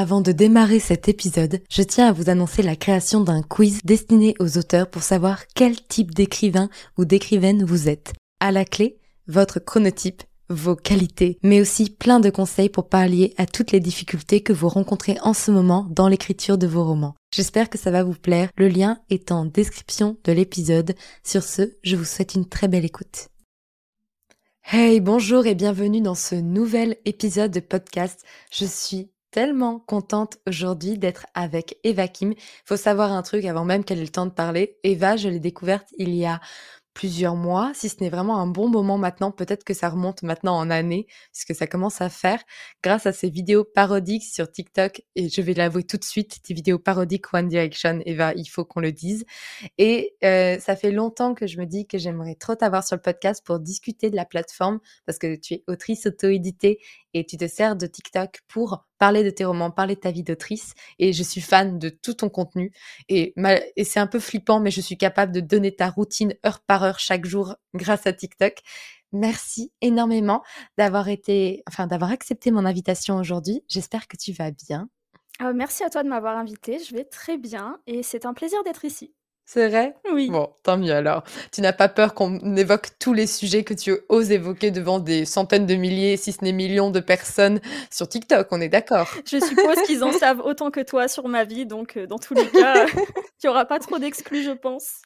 Avant de démarrer cet épisode, je tiens à vous annoncer la création d'un quiz destiné aux auteurs pour savoir quel type d'écrivain ou d'écrivaine vous êtes. À la clé, votre chronotype, vos qualités, mais aussi plein de conseils pour pallier à toutes les difficultés que vous rencontrez en ce moment dans l'écriture de vos romans. J'espère que ça va vous plaire. Le lien est en description de l'épisode. Sur ce, je vous souhaite une très belle écoute. Hey, bonjour et bienvenue dans ce nouvel épisode de podcast. Je suis tellement contente aujourd'hui d'être avec Eva Kim. Faut savoir un truc avant même qu'elle ait le temps de parler. Eva, je l'ai découverte il y a plusieurs mois, si ce n'est vraiment un bon moment maintenant, peut-être que ça remonte maintenant en années, puisque ça commence à faire, grâce à ces vidéos parodiques sur TikTok, et je vais l'avouer tout de suite, tes vidéos parodiques One Direction, Eva, il faut qu'on le dise. Et euh, ça fait longtemps que je me dis que j'aimerais trop t'avoir sur le podcast pour discuter de la plateforme, parce que tu es autrice auto-éditée et tu te sers de TikTok pour parler de tes romans, parler de ta vie d'autrice. Et je suis fan de tout ton contenu. Et, c'est un peu flippant, mais je suis capable de donner ta routine heure par heure chaque jour grâce à TikTok. Merci énormément d'avoir été, enfin, d'avoir accepté mon invitation aujourd'hui. J'espère que tu vas bien. Ah, merci à toi de m'avoir invité. Je vais très bien et c'est un plaisir d'être ici. C'est vrai? Oui. Bon, tant mieux alors. Tu n'as pas peur qu'on évoque tous les sujets que tu oses évoquer devant des centaines de milliers, si ce n'est millions de personnes sur TikTok, on est d'accord Je suppose qu'ils en savent autant que toi sur ma vie, donc euh, dans tous les cas, il n'y aura pas trop d'exclus, je pense.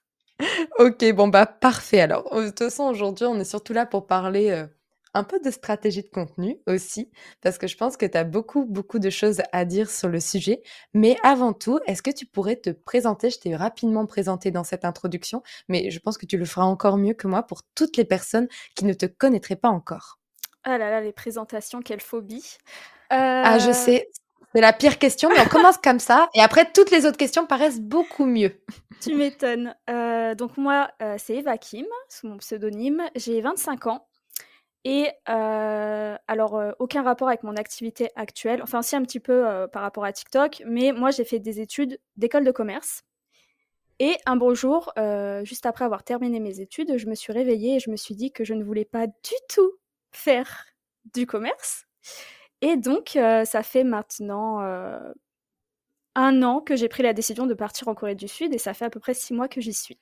Ok, bon bah parfait. Alors, de toute façon, aujourd'hui, on est surtout là pour parler euh, un peu de stratégie de contenu aussi, parce que je pense que tu as beaucoup, beaucoup de choses à dire sur le sujet. Mais avant tout, est-ce que tu pourrais te présenter? Je t'ai rapidement présenté dans cette introduction, mais je pense que tu le feras encore mieux que moi pour toutes les personnes qui ne te connaîtraient pas encore. Ah là là, les présentations, quelle phobie. Ah, je euh, sais, c'est la pire question, mais on commence comme ça. Et après, toutes les autres questions paraissent beaucoup mieux. Tu m'étonnes. Euh, donc moi, euh, c'est Eva Kim, sous mon pseudonyme. J'ai 25 ans. Et euh, alors, aucun rapport avec mon activité actuelle, enfin si un petit peu par rapport à TikTok, mais moi j'ai fait des études d'école de commerce. Et un beau jour, juste après avoir terminé mes études, je me suis réveillée et je me suis dit que je ne voulais pas du tout faire du commerce. Et donc, ça fait maintenant un an que j'ai pris la décision de partir en Corée du Sud et ça fait à peu près six mois que j'y suis.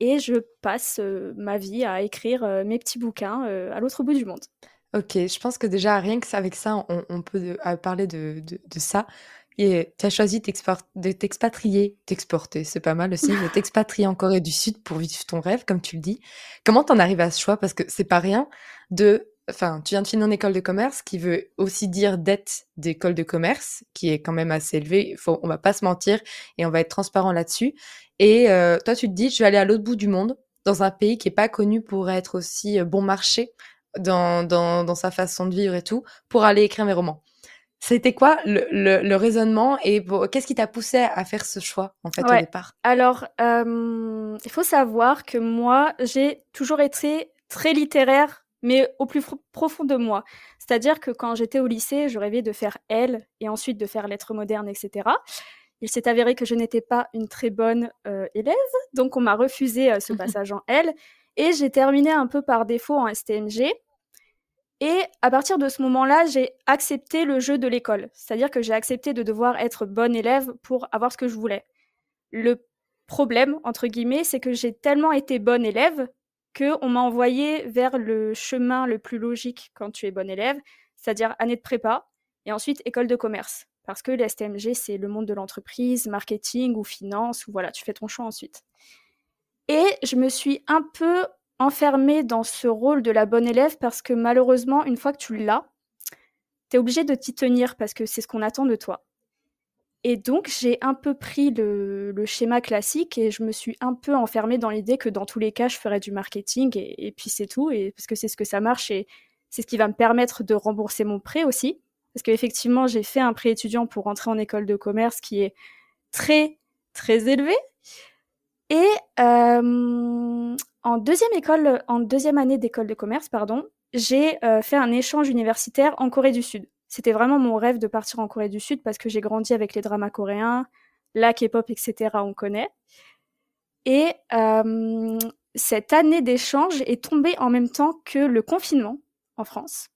Et je passe ma vie à écrire mes petits bouquins à l'autre bout du monde. Ok, je pense que déjà, rien que avec ça, on, peut parler de, ça. Et tu as choisi de t'expatrier, t'exporter, c'est pas mal aussi, de t'expatrier en Corée du Sud pour vivre ton rêve, comme tu le dis. Comment t'en arrives à ce choix? Parce que c'est pas rien de enfin, tu viens de finir une école de commerce qui veut aussi dire dette d'école de commerce, qui est quand même assez élevée. Faut, on va pas se mentir et on va être transparent là-dessus. Et euh, toi, tu te dis, je vais aller à l'autre bout du monde, dans un pays qui est pas connu pour être aussi euh, bon marché dans, dans, dans sa façon de vivre et tout, pour aller écrire mes romans. C'était quoi le, le, raisonnement et qu'est-ce qui t'a poussé à faire ce choix en fait au départ? Alors, euh, il faut savoir que moi, j'ai toujours été très littéraire mais au plus profond de moi. C'est-à-dire que quand j'étais au lycée, je rêvais de faire L et ensuite de faire lettres modernes, etc. Il s'est avéré que je n'étais pas une très bonne euh, élève, donc on m'a refusé euh, ce passage en L et j'ai terminé un peu par défaut en STMG. Et à partir de ce moment-là, j'ai accepté le jeu de l'école, c'est-à-dire que j'ai accepté de devoir être bonne élève pour avoir ce que je voulais. Le problème, entre guillemets, c'est que j'ai tellement été bonne élève on m'a envoyé vers le chemin le plus logique quand tu es bon élève, c'est-à-dire année de prépa et ensuite école de commerce. Parce que l'STMG, c'est le monde de l'entreprise, marketing ou finance, voilà, tu fais ton choix ensuite. Et je me suis un peu enfermée dans ce rôle de la bonne élève parce que malheureusement, une fois que tu l'as, tu es obligé de t'y tenir parce que c'est ce qu'on attend de toi. Et donc, j'ai un peu pris le, schéma classique et je me suis un peu enfermée dans l'idée que dans tous les cas, je ferais du marketing et, puis c'est tout, et, parce que c'est ce que ça marche et c'est ce qui va me permettre de rembourser mon prêt aussi. Parce qu'effectivement, j'ai fait un prêt étudiant pour rentrer en école de commerce qui est très, très élevé. Et euh, en deuxième école, en deuxième année d'école de commerce, pardon, j'ai euh, fait un échange universitaire en Corée du Sud. C'était vraiment mon rêve de partir en Corée du Sud parce que j'ai grandi avec les dramas coréens, la K-pop, etc. On connaît. Et euh, cette année d'échange est tombée en même temps que le confinement en France.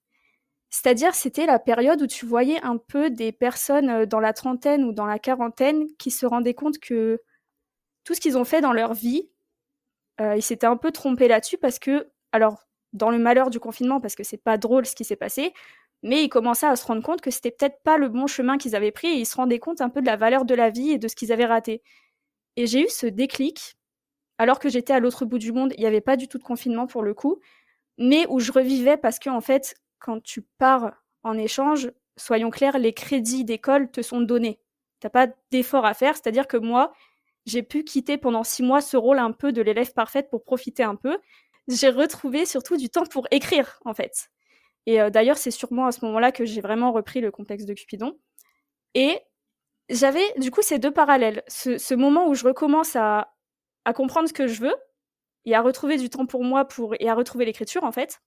C'est-à-dire, c'était la période où tu voyais un peu des personnes dans la trentaine ou dans la quarantaine qui se rendaient compte que tout ce qu'ils ont fait dans leur vie, ils s'étaient un peu trompés là-dessus parce que, alors, dans le malheur du confinement, parce que c'est pas drôle ce qui s'est passé, mais ils commençaient à se rendre compte que c'était peut-être pas le bon chemin qu'ils avaient pris et ils se rendaient compte un peu de la valeur de la vie et de ce qu'ils avaient raté. Et j'ai eu ce déclic, alors que j'étais à l'autre bout du monde, il n'y avait pas du tout de confinement pour le coup, mais où je revivais parce que, en fait, quand tu pars en échange, soyons clairs, les crédits d'école te sont donnés. Tu n'as pas d'effort à faire, c'est-à-dire que moi, j'ai pu quitter pendant six mois ce rôle un peu de l'élève parfaite pour profiter un peu. J'ai retrouvé surtout du temps pour écrire, en fait. Et euh, d'ailleurs, c'est sûrement à ce moment-là que j'ai vraiment repris le complexe de Cupidon. Et j'avais du coup ces deux parallèles. Ce, moment où je recommence à, à comprendre ce que je veux et à retrouver du temps pour moi pour, et à retrouver l'écriture, en fait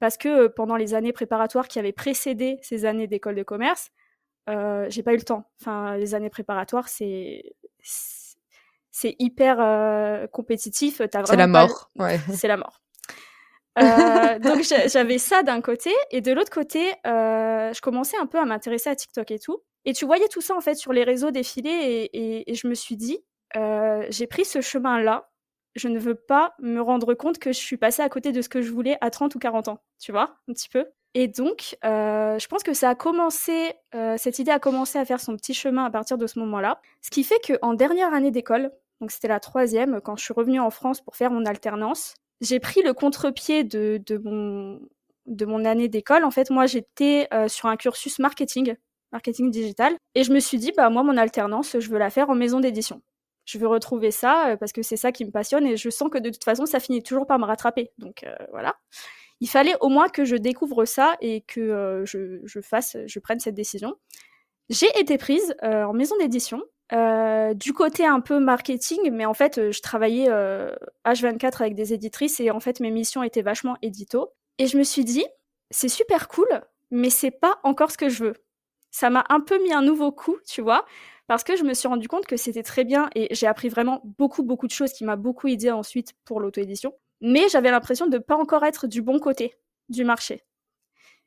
parce que pendant les années préparatoires qui avaient précédé ces années d'école de commerce, euh, j'ai pas eu le temps. Enfin, les années préparatoires, c'est c'est hyper compétitif. C'est la mort. C'est la mort. Euh, donc j'avais ça d'un côté et de l'autre côté, euh, je commençais un peu à m'intéresser à TikTok et tout. Et tu voyais tout ça en fait sur les réseaux défiler et, je me suis dit, j'ai pris ce chemin-là je ne veux pas me rendre compte que je suis passée à côté de ce que je voulais à 30 ou 40 ans, tu vois, un petit peu. Et donc, euh, je pense que ça a commencé, euh, cette idée a commencé à faire son petit chemin à partir de ce moment-là. Ce qui fait qu'en dernière année d'école, donc c'était la troisième, quand je suis revenue en France pour faire mon alternance, j'ai pris le contre-pied de, mon, année d'école. En fait, moi, j'étais euh, sur un cursus marketing, marketing digital, et je me suis dit, bah moi, mon alternance, je veux la faire en maison d'édition je veux retrouver ça euh, parce que c'est ça qui me passionne et je sens que de toute façon, ça finit toujours par me rattraper. Donc euh, voilà. Il fallait au moins que je découvre ça et que je, fasse, je prenne cette décision. J'ai été prise en maison d'édition. Du côté un peu marketing, mais en fait, je travaillais H24 avec des éditrices et en fait, mes missions étaient vachement édito. Et je me suis dit, c'est super cool, mais c'est pas encore ce que je veux. Ça m'a un peu mis un nouveau coup, tu vois, parce que je me suis rendu compte que c'était très bien et j'ai appris vraiment beaucoup, beaucoup de choses qui m'a beaucoup aidé ensuite pour l'auto-édition. Mais j'avais l'impression de pas encore être du bon côté du marché.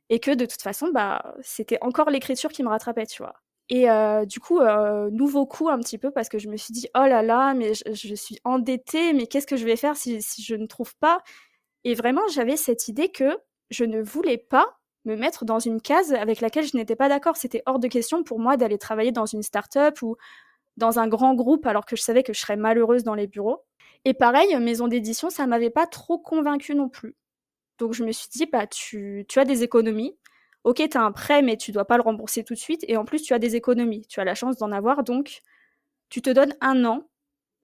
Et que de toute façon, bah, c'était encore l'écriture qui me rattrapait, tu vois. Et euh, du coup, euh, nouveau coup un petit peu parce que je me suis dit, oh là là, mais je, suis endettée, mais qu'est-ce que je vais faire si, je ne trouve pas? Et vraiment, j'avais cette idée que je ne voulais pas me mettre dans une case avec laquelle je n'étais pas d'accord. C'était hors de question pour moi d'aller travailler dans une start-up ou dans un grand groupe alors que je savais que je serais malheureuse dans les bureaux. Et pareil, maison d'édition, ça m'avait pas trop convaincue non plus. Donc je me suis dit, bah tu, tu as des économies. Ok, tu as un prêt, mais tu dois pas le rembourser tout de suite. Et en plus, tu as des économies. Tu as la chance d'en avoir. Donc, tu te donnes un an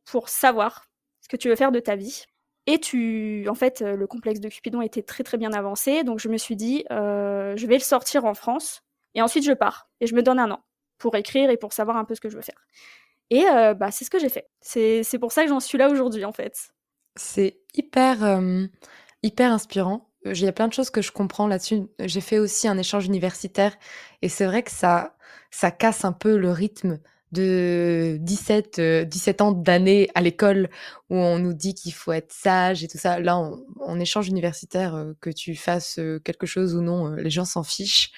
pour savoir ce que tu veux faire de ta vie. Et tu, en fait, le complexe de Cupidon était très très bien avancé, donc je me suis dit, euh, je vais le sortir en France, et ensuite je pars, et je me donne un an pour écrire et pour savoir un peu ce que je veux faire. Et euh, bah, c'est ce que j'ai fait. C'est pour ça que j'en suis là aujourd'hui, en fait. C'est hyper, euh, hyper inspirant. Il y a plein de choses que je comprends là-dessus. J'ai fait aussi un échange universitaire, et c'est vrai que ça, ça casse un peu le rythme de 17, 17 euh, ans d'années à l'école où on nous dit qu'il faut être sage et tout ça. Là, en échange universitaire, euh, que tu fasses euh, quelque chose ou non, les gens s'en fichent.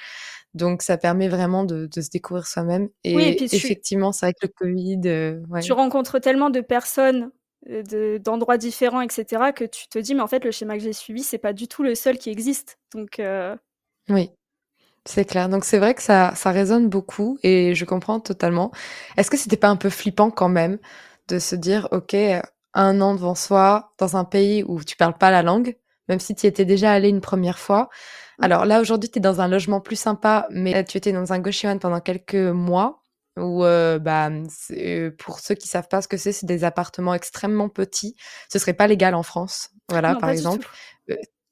Donc, ça permet vraiment de, se découvrir soi-même. Et, effectivement, c'est avec le Covid. Tu rencontres tellement de personnes d'endroits différents, etc., que tu te dis, mais en fait, le schéma que j'ai suivi, c'est pas du tout le seul qui existe. Donc, oui. C'est clair. Donc c'est vrai que ça, ça résonne beaucoup et je comprends totalement. Est-ce que c'était pas un peu flippant quand même de se dire, OK, un an devant soi, dans un pays où tu parles pas la langue, même si tu y étais déjà allé une première fois? Alors là, aujourd'hui, tu es dans un logement plus sympa, mais tu étais dans un Goshiwan pendant quelques mois où, euh, bah, euh, pour ceux qui savent pas ce que c'est, c'est des appartements extrêmement petits. Ce serait pas légal en France, voilà, par exemple.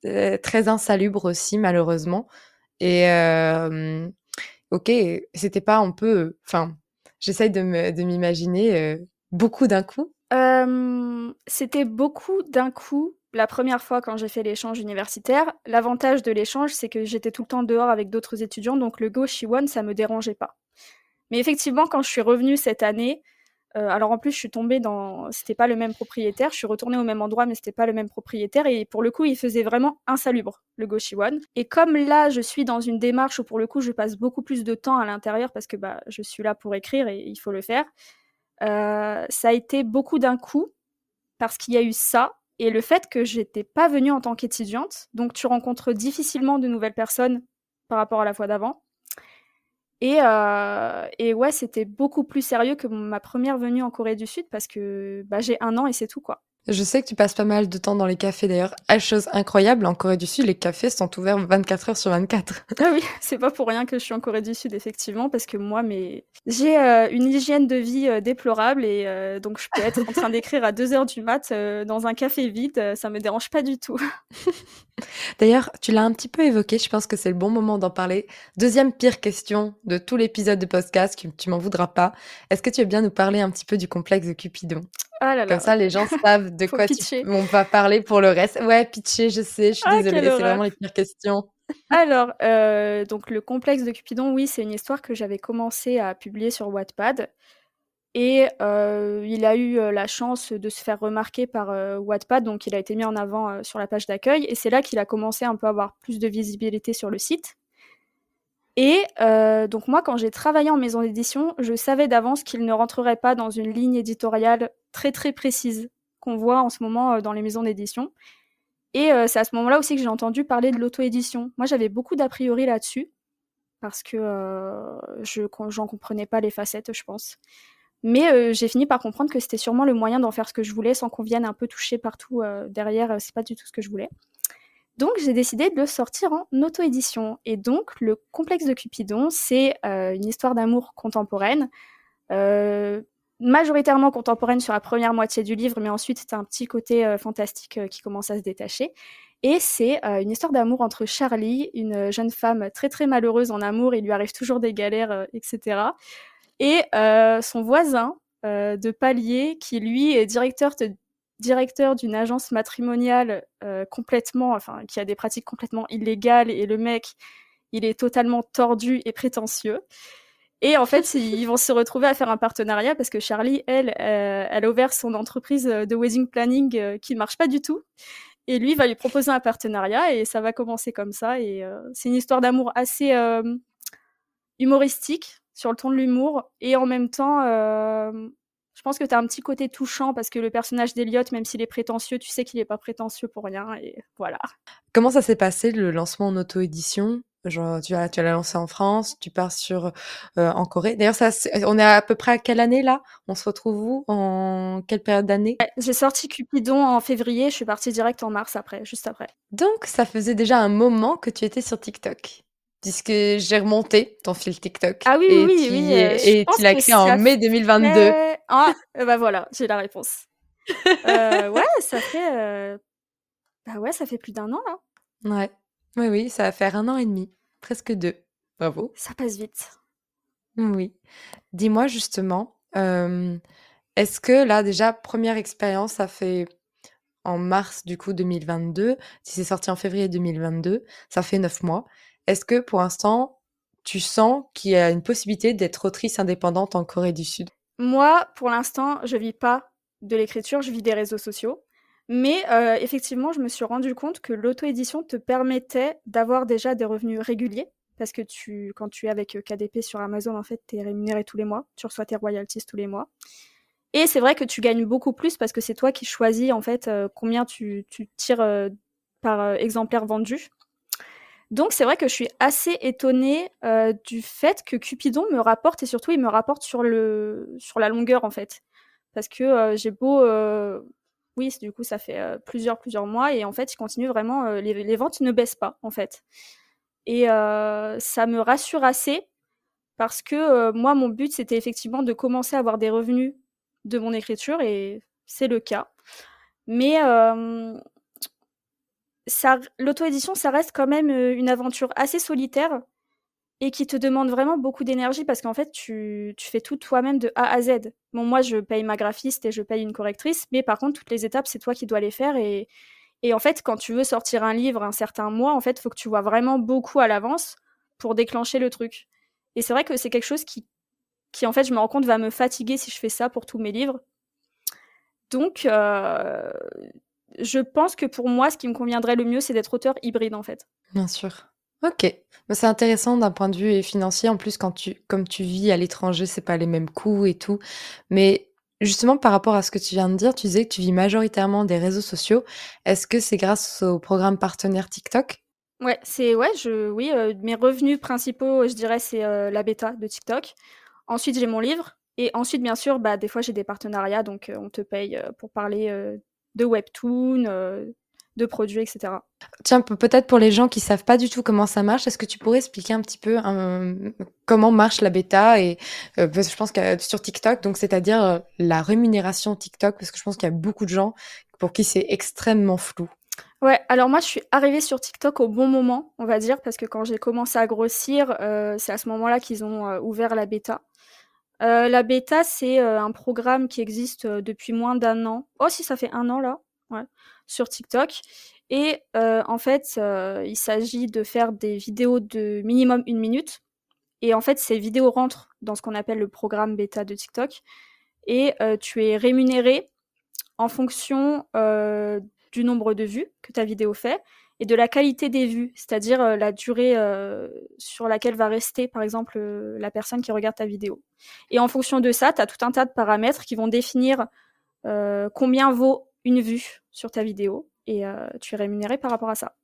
Euh, très insalubre aussi, malheureusement. Et ok, c'était pas un peu. Enfin, j'essaye de m'imaginer beaucoup d'un coup. c'était beaucoup d'un coup la première fois quand j'ai fait l'échange universitaire. L'avantage de l'échange, c'est que j'étais tout le temps dehors avec d'autres étudiants, donc le Go Shiwon, ça me dérangeait pas. Mais effectivement, quand je suis revenue cette année, Euh, alors en plus, je suis tombée dans, c'était pas le même propriétaire. Je suis retournée au même endroit, mais c'était pas le même propriétaire. Et pour le coup, il faisait vraiment insalubre le Goshiwan. Et comme là, je suis dans une démarche où pour le coup, je passe beaucoup plus de temps à l'intérieur parce que bah, je suis là pour écrire et il faut le faire. Euh, ça a été beaucoup d'un coup parce qu'il y a eu ça et le fait que j'étais pas venue en tant qu'étudiante. Donc tu rencontres difficilement de nouvelles personnes par rapport à la fois d'avant. Et, euh, et ouais, c'était beaucoup plus sérieux que ma première venue en Corée du Sud parce que bah, j'ai un an et c'est tout quoi. Je sais que tu passes pas mal de temps dans les cafés d'ailleurs. À chose incroyable, en Corée du Sud, les cafés sont ouverts 24 heures sur 24. Ah oui, c'est pas pour rien que je suis en Corée du Sud effectivement, parce que moi, mais j'ai euh, une hygiène de vie euh, déplorable et euh, donc je peux être en train d'écrire à 2 heures du mat dans un café vide, ça me dérange pas du tout. D'ailleurs, tu l'as un petit peu évoqué, je pense que c'est le bon moment d'en parler. Deuxième pire question de tout l'épisode de podcast, tu m'en voudras pas. Est-ce que tu veux bien nous parler un petit peu du complexe de Cupidon? Ah Comme ça, les gens savent de quoi on va parler pour le reste. Ouais, pitcher, je sais, je suis ah, désolée, c'est vraiment les pires questions. Alors, euh, donc le complexe de Cupidon, oui, c'est une histoire que j'avais commencé à publier sur Wattpad. Et euh, il a eu euh, la chance de se faire remarquer par Wattpad, donc il a été mis en avant sur la page d'accueil. Et c'est là qu'il a commencé un peu à avoir plus de visibilité sur le site. Et euh, donc moi, quand j'ai travaillé en maison d'édition, je savais d'avance qu'il ne rentrerait pas dans une ligne éditoriale très très précise qu'on voit en ce moment euh, dans les maisons d'édition. Et euh, c'est à ce moment-là aussi que j'ai entendu parler de l'auto-édition. Moi, j'avais beaucoup d'a priori là-dessus, parce que je j'en comprenais pas les facettes, je pense. Mais j'ai fini par comprendre que c'était sûrement le moyen d'en faire ce que je voulais sans qu'on vienne un peu toucher partout derrière. c'est pas du tout ce que je voulais. Donc j'ai décidé de le sortir en auto-édition. Et donc le complexe de Cupidon, c'est euh, une histoire d'amour contemporaine, euh, majoritairement contemporaine sur la première moitié du livre, mais ensuite c'est un petit côté euh, fantastique qui commence à se détacher. Et c'est une histoire d'amour entre Charlie, une jeune femme très très malheureuse en amour, il lui arrive toujours des galères, etc. Et son voisin de palier, qui lui est directeur directeur d'une agence matrimoniale euh, complètement, enfin, qui a des pratiques complètement illégales et le mec, il est totalement tordu et prétentieux. Et en fait, ils vont se retrouver à faire un partenariat parce que Charlie, elle, euh, elle a ouvert son entreprise de wedding planning euh, qui ne marche pas du tout. Et lui va lui proposer un partenariat et ça va commencer comme ça. Et c'est une histoire d'amour assez humoristique sur le ton de l'humour et en même temps je pense que tu as un petit côté touchant parce que le personnage d'Eliott, même s'il est prétentieux, tu sais qu'il n'est pas prétentieux pour rien. Et voilà. Comment ça s'est passé le lancement en auto-édition? Genre, tu as, tu l'as lancé en France, tu pars sur euh, en Corée. D'ailleurs, ça, on est à peu près à quelle année là? On se retrouve où? En quelle période d'année? J'ai sorti Cupidon en février, je suis partie direct en mars après, juste après. Donc, ça faisait déjà un moment que tu étais sur TikTok puisque j'ai remonté ton fil TikTok. Ah oui, et oui, oui. Euh, et tu l'as créé en mai 2022. Ah, bah voilà, j'ai la réponse. euh, ouais, ça fait. Euh... Bah ouais, ça fait plus d'un an là. Ouais. Oui, oui, ça va faire un an et demi, presque deux. Bravo. Ça passe vite. Oui. Dis-moi justement, euh, est-ce que là déjà, première expérience, ça fait en mars du coup 2022, si c'est sorti en février 2022, ça fait neuf mois. Est-ce que pour l'instant, tu sens qu'il y a une possibilité d'être autrice indépendante en Corée du Sud? Moi, pour l'instant, je vis pas de l'écriture, je vis des réseaux sociaux. Mais euh, effectivement, je me suis rendu compte que l'auto-édition te permettait d'avoir déjà des revenus réguliers. Parce que tu, quand tu es avec KDP sur Amazon, en fait, tu es rémunéré tous les mois. Tu reçois tes royalties tous les mois. Et c'est vrai que tu gagnes beaucoup plus parce que c'est toi qui choisis, en fait, euh, combien tu, tires euh, par exemplaire vendu. Donc c'est vrai que je suis assez étonnée euh, du fait que Cupidon me rapporte et surtout il me rapporte sur sur la longueur en fait, parce que euh, j'ai beau euh, oui du coup ça fait plusieurs plusieurs mois et en fait il continue vraiment les, ventes ne baissent pas en fait. Et ça me rassure assez parce que moi mon but c'était effectivement de commencer à avoir des revenus de mon écriture et c'est le cas. Mais l'auto-édition, ça reste quand même une aventure assez solitaire et qui te demande vraiment beaucoup d'énergie parce qu'en fait, tu, fais tout toi-même de A à Z. Bon, moi, je paye ma graphiste et je paye une correctrice, mais par contre, toutes les étapes, c'est toi qui dois les faire. Et, et en fait, quand tu veux sortir un livre un certain mois, en fait, il faut que tu vois vraiment beaucoup à l'avance pour déclencher le truc. Et c'est vrai que c'est quelque chose qui qui en fait, je me rends compte, va me fatiguer si je fais ça pour tous mes livres. Donc, euh, je pense que pour moi, ce qui me conviendrait le mieux, c'est d'être auteur hybride, en fait. Bien sûr. Ok. C'est intéressant d'un point de vue financier. En plus, quand tu, comme tu vis à l'étranger, c'est pas les mêmes coûts et tout. Mais justement, par rapport à ce que tu viens de dire, tu disais que tu vis majoritairement des réseaux sociaux. Est-ce que c'est grâce au programme partenaire TikTok? Ouais, c'est ouais, je oui, euh, mes revenus principaux, je dirais, c'est euh, la bêta de TikTok. Ensuite, j'ai mon livre et ensuite, bien sûr, bah, des fois, j'ai des partenariats, donc euh, on te paye pour parler de webtoon, de produits, etc. Tiens, peut-être pour les gens qui savent pas du tout comment ça marche, est-ce que tu pourrais expliquer un petit peu comment marche la bêta et je pense que sur TikTok, donc c'est-à-dire la rémunération TikTok, parce que je pense qu'il y a beaucoup de gens pour qui c'est extrêmement flou. Ouais, alors moi je suis arrivée sur TikTok au bon moment, on va dire, parce que quand j'ai commencé à grossir, euh, c'est à ce moment-là qu'ils ont euh, ouvert la bêta. Euh, la bêta, c'est un programme qui existe depuis moins d'un an. Oh, si ça fait un an là, ouais, sur TikTok. Et en fait, il s'agit de faire des vidéos de minimum une minute. Et en fait, ces vidéos rentrent dans ce qu'on appelle le programme bêta de TikTok. Et tu es rémunéré en fonction du nombre de vues que ta vidéo fait et de la qualité des vues, c'est-à-dire euh, la durée euh, sur laquelle va rester, par exemple, euh, la personne qui regarde ta vidéo. Et en fonction de ça, tu as tout un tas de paramètres qui vont définir combien vaut une vue sur ta vidéo et tu es rémunéré par rapport à ça.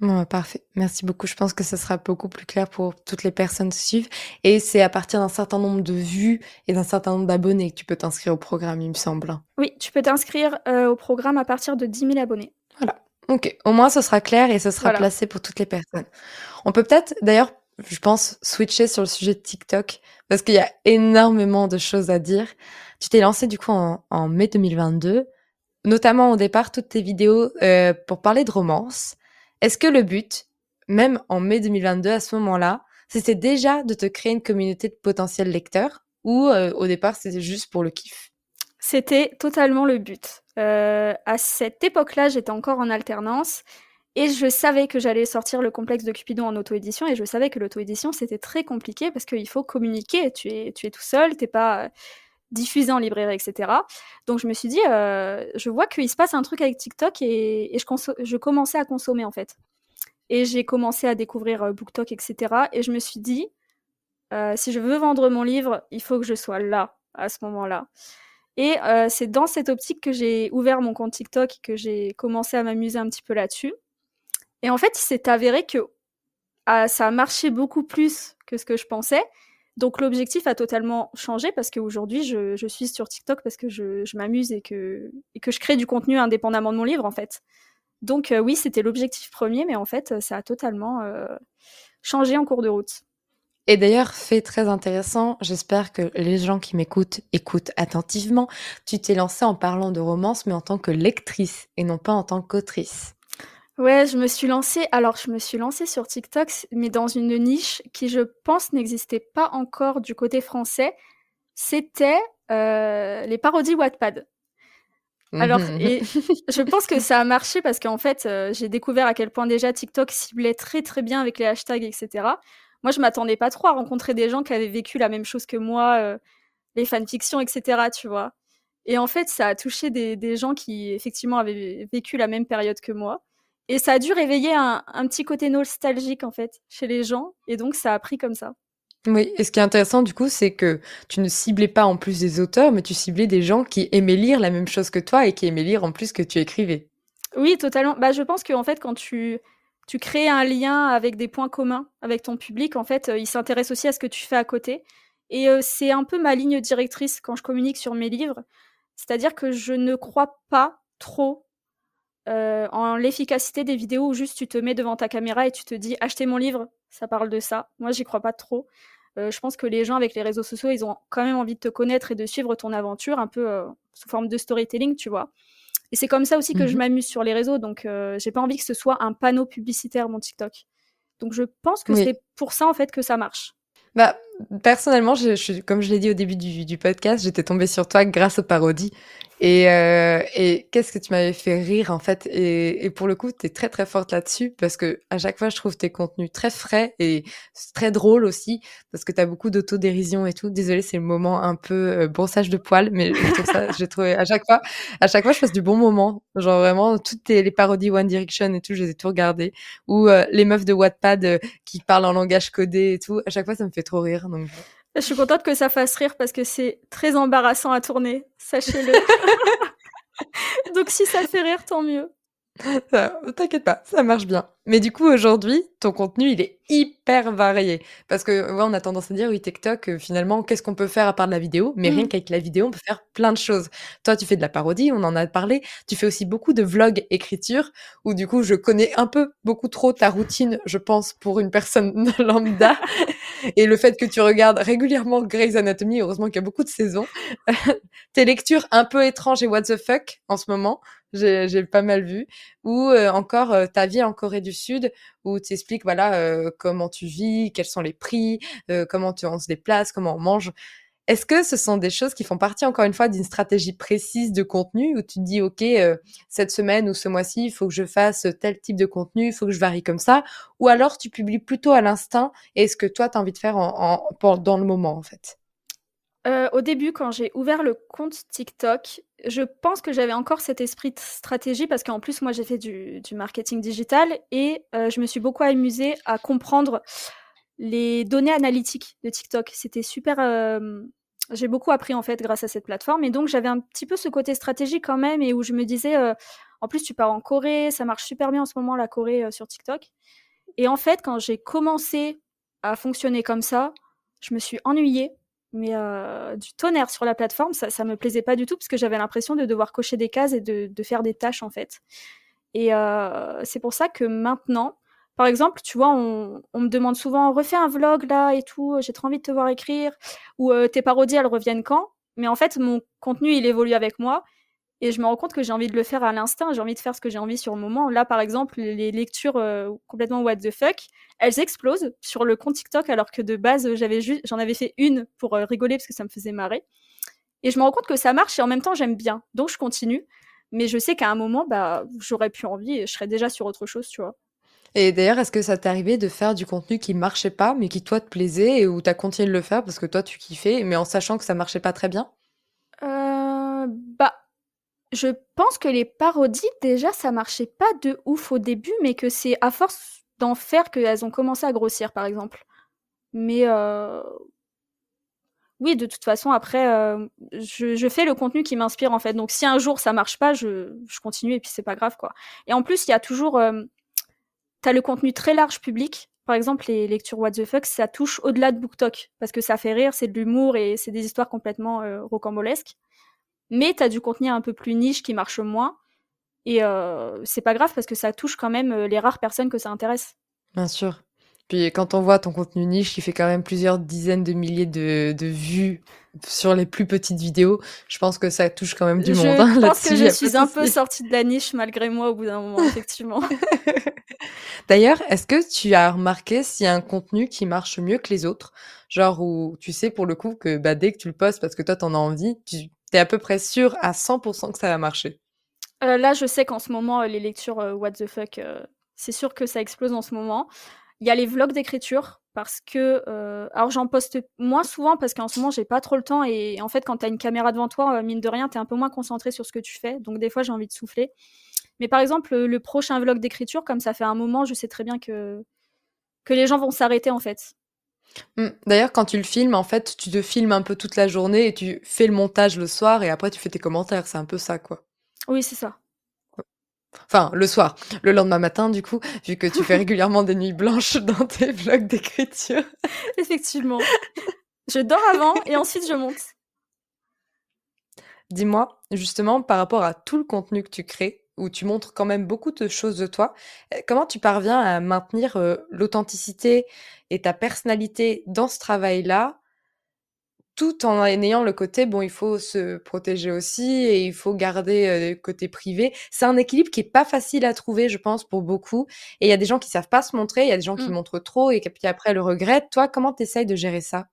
Bon, parfait. Merci beaucoup. Je pense que ce sera beaucoup plus clair pour toutes les personnes qui suivent. Et c'est à partir d'un certain nombre de vues et d'un certain nombre d'abonnés que tu peux t'inscrire au programme, il me semble. Oui, tu peux t'inscrire au programme à partir de 10 000 abonnés. Voilà. Ok, au moins ce sera clair et ce sera placé pour toutes les personnes. On peut peut-être d'ailleurs, je pense, switcher sur le sujet de TikTok parce qu'il y a énormément de choses à dire. Tu t'es lancé du coup en, mai 2022, notamment au départ toutes tes vidéos euh, pour parler de romance. Est-ce que le but, même en mai 2022 à ce moment-là, c'était déjà de te créer une communauté de potentiels lecteurs ou euh, au départ c'était juste pour le kiff? C'était totalement le but. Euh, à cette époque-là, j'étais encore en alternance et je savais que j'allais sortir le complexe de Cupidon en auto-édition et je savais que l'auto-édition c'était très compliqué parce qu'il faut communiquer. Tu es, tu es tout seul, t'es pas diffusé en librairie, etc. Donc je me suis dit, euh, je vois qu'il se passe un truc avec TikTok et, je, commençais à consommer en fait. Et j'ai commencé à découvrir BookTok, etc. Et je me suis dit, si je veux vendre mon livre, il faut que je sois là à ce moment-là. Et euh, c'est dans cette optique que j'ai ouvert mon compte TikTok et que j'ai commencé à m'amuser un petit peu là-dessus. Et en fait, il s'est avéré que ah, ça a marché beaucoup plus que ce que je pensais. Donc l'objectif a totalement changé parce qu'aujourd'hui, je, je, suis sur TikTok parce que je, m'amuse et que, que je crée du contenu indépendamment de mon livre, en fait. Donc euh, oui, c'était l'objectif premier, mais en fait, ça a totalement euh, changé en cours de route. Et d'ailleurs, fait très intéressant, j'espère que les gens qui m'écoutent écoutent attentivement. Tu t'es lancée en parlant de romance, mais en tant que lectrice et non pas en tant qu'autrice. Ouais, je me suis lancée. Alors, je me suis lancée sur TikTok, mais dans une niche qui, je pense, n'existait pas encore du côté français. C'était euh, les parodies Wattpad. Alors, et je pense que ça a marché parce qu'en fait, euh, j'ai découvert à quel point déjà TikTok ciblait très très bien avec les hashtags, etc moi, je m'attendais pas trop à rencontrer des gens qui avaient vécu la même chose que moi, euh, les fanfictions, etc., tu vois. Et en fait, ça a touché des, gens qui, effectivement, avaient vécu la même période que moi. Et ça a dû réveiller un, petit côté nostalgique, en fait, chez les gens. Et donc, ça a pris comme ça. Oui, et ce qui est intéressant, du coup, c'est que tu ne ciblais pas en plus des auteurs, mais tu ciblais des gens qui aimaient lire la même chose que toi et qui aimaient lire en plus que tu écrivais. Oui, totalement. Bah, je pense qu'en fait, quand tu tu crées un lien avec des points communs avec ton public. En fait, euh, il s'intéresse aussi à ce que tu fais à côté. Et euh, c'est un peu ma ligne directrice quand je communique sur mes livres. C'est-à-dire que je ne crois pas trop euh, en l'efficacité des vidéos où juste tu te mets devant ta caméra et tu te dis achetez mon livre, ça parle de ça. Moi, j'y crois pas trop. je pense que les gens avec les réseaux sociaux, ils ont quand même envie de te connaître et de suivre ton aventure un peu sous forme de storytelling, tu vois. Et c'est comme ça aussi que je mmh m'amuse sur les réseaux. Donc, euh, j'ai pas envie que ce soit un panneau publicitaire, mon TikTok. Donc, je pense que c'est pour ça, en fait, que ça marche. Bah, personnellement, je, je, comme je l'ai dit au début du, du podcast, j'étais tombée sur toi grâce aux parodies. Et, euh, et qu'est-ce que tu m'avais fait rire en fait? Et, et pour le coup, tu es très très forte là-dessus parce que à chaque fois, je trouve tes contenus très frais et très drôles aussi parce que tu as beaucoup d'autodérision et tout. Désolée, c'est le moment un peu euh, brossage de poils, mais ça, j'ai trouvé à chaque fois, à chaque fois, je passe du bon moment. Genre vraiment, toutes les, parodies One Direction et tout, je les ai tout regardées. Ou euh, les meufs de Wattpad euh, qui parlent en langage codé et tout. À chaque fois, ça me fait trop rire. Donc je suis contente que ça fasse rire parce que c'est très embarrassant à tourner, sachez-le. Donc si ça fait rire, tant mieux. T'inquiète pas, ça marche bien. Mais du coup, aujourd'hui, ton contenu, il est hyper varié. Parce que, ouais, on a tendance à dire, oui, TikTok, euh, finalement, qu'est-ce qu'on peut faire à part de la vidéo? Mais rien mmh. qu'avec la vidéo, on peut faire plein de choses. Toi, tu fais de la parodie, on en a parlé. Tu fais aussi beaucoup de vlogs écriture, où du coup, je connais un peu, beaucoup trop ta routine, je pense, pour une personne lambda. Et le fait que tu regardes régulièrement Grey's Anatomy, heureusement qu'il y a beaucoup de saisons. Tes lectures un peu étranges et what the fuck en ce moment j'ai pas mal vu, ou euh, encore euh, ta vie en Corée du Sud, où tu expliques voilà euh, comment tu vis, quels sont les prix, comment tu, on se déplace, comment on mange. Est-ce que ce sont des choses qui font partie encore une fois d'une stratégie précise de contenu? Où tu te dis ok cette semaine ou ce mois-ci il faut que je fasse tel type de contenu, il faut que je varie comme ça, ou alors tu publies plutôt à l'instinct et ce que toi tu as envie de faire en, en, dans le moment en fait? Au début, quand j'ai ouvert le compte TikTok, je pense que j'avais encore cet esprit de stratégie parce qu'en plus, moi, j'ai fait du, marketing digital et je me suis beaucoup amusée à comprendre les données analytiques de TikTok. C'était super. j'ai beaucoup appris en fait grâce à cette plateforme et donc j'avais un petit peu ce côté stratégique quand même et où je me disais, en plus, tu pars en Corée, ça marche super bien en ce moment la Corée sur TikTok. Et en fait, quand j'ai commencé à fonctionner comme ça, je me suis ennuyée mais du tonnerre sur la plateforme, ça, ça me plaisait pas du tout parce que j'avais l'impression de devoir cocher des cases et de, faire des tâches en fait. Et c'est pour ça que maintenant, par exemple, tu vois, on, on, me demande souvent refais un vlog là et tout, j'ai trop envie de te voir écrire, ou tes parodies elles reviennent quand? Mais en fait, mon contenu il évolue avec moi et je me rends compte que j'ai envie de le faire à l'instinct, j'ai envie de faire ce que j'ai envie sur le moment. Là, par exemple, les lectures euh, complètement what the fuck, elles explosent sur le compte TikTok, alors que de base, j'avais juste, j'en avais fait une pour euh, rigoler parce que ça me faisait marrer. Et je me rends compte que ça marche et en même temps, j'aime bien. Donc, je continue. Mais je sais qu'à un moment, bah, j'aurais plus envie et je serais déjà sur autre chose, tu vois. Et d'ailleurs, est-ce que ça t'est arrivé de faire du contenu qui marchait pas, mais qui toi te plaisait et où t'as continué de le faire parce que toi tu kiffais, mais en sachant que ça marchait pas très bien? euh, je pense que les parodies, déjà, ça marchait pas de ouf au début, mais que c'est à force d'en faire qu'elles ont commencé à grossir, par exemple. Mais euh... oui, de toute façon, après, euh, je, fais le contenu qui m'inspire, en fait. Donc, si un jour ça marche pas, je, continue et puis c'est pas grave, quoi. Et en plus, il y a toujours. Euh... T'as le contenu très large public. Par exemple, les lectures What the fuck, ça touche au-delà de BookTok. Parce que ça fait rire, c'est de l'humour et c'est des histoires complètement rocambolesques mais tu as du contenu un peu plus niche qui marche moins. Et euh, c'est pas grave parce que ça touche quand même euh, les rares personnes que ça intéresse. Bien sûr. Puis quand on voit ton contenu niche qui fait quand même plusieurs dizaines de milliers de, de vues sur les plus petites vidéos, je pense que ça touche quand même du monde. Hein, je pense que je suis un peu sortie de la niche malgré moi au bout d'un moment, effectivement. D'ailleurs, est-ce que tu as remarqué s'il y a un contenu qui marche mieux que les autres? Genre où tu sais pour le coup que bah, dès que tu le postes parce que toi t'en as envie, tu T'es à peu près sûr à 100% que ça va marcher? Euh, Là, je sais qu'en ce moment, les lectures euh, What the fuck, euh, c'est sûr que ça explose en ce moment. Il y a les vlogs d'écriture parce que, alors j'en poste moins souvent parce qu'en ce moment j'ai pas trop le temps et en fait quand t'as une caméra devant toi, mine de rien, t'es un peu moins concentré sur ce que tu fais, donc des fois j'ai envie de souffler. Mais par exemple, le prochain vlog d'écriture, comme ça fait un moment, je sais très bien que les gens vont s'arrêter en fait. Mmh. D'ailleurs, quand tu le filmes, en fait, tu te filmes un peu toute la journée et tu fais le montage le soir et après tu fais tes commentaires. C'est un peu ça, quoi. Oui, c'est ça. Enfin, le soir. Le lendemain matin, du coup, vu que tu fais régulièrement des nuits blanches dans tes vlogs d'écriture. Effectivement. Je dors avant et ensuite je monte. Dis-moi, justement, par rapport à tout le contenu que tu crées, où tu montres quand même beaucoup de choses de toi. Euh, comment tu parviens à maintenir euh, l'authenticité et ta personnalité dans ce travail-là, tout en ayant le côté, bon, il faut se protéger aussi et il faut garder euh, le côté privé? C'est un équilibre qui est pas facile à trouver, je pense, pour beaucoup. Et il y a des gens qui savent pas se montrer, il y a des gens qui mmh. montrent trop et qui après le regrettent. Toi, comment tu essayes de gérer ça?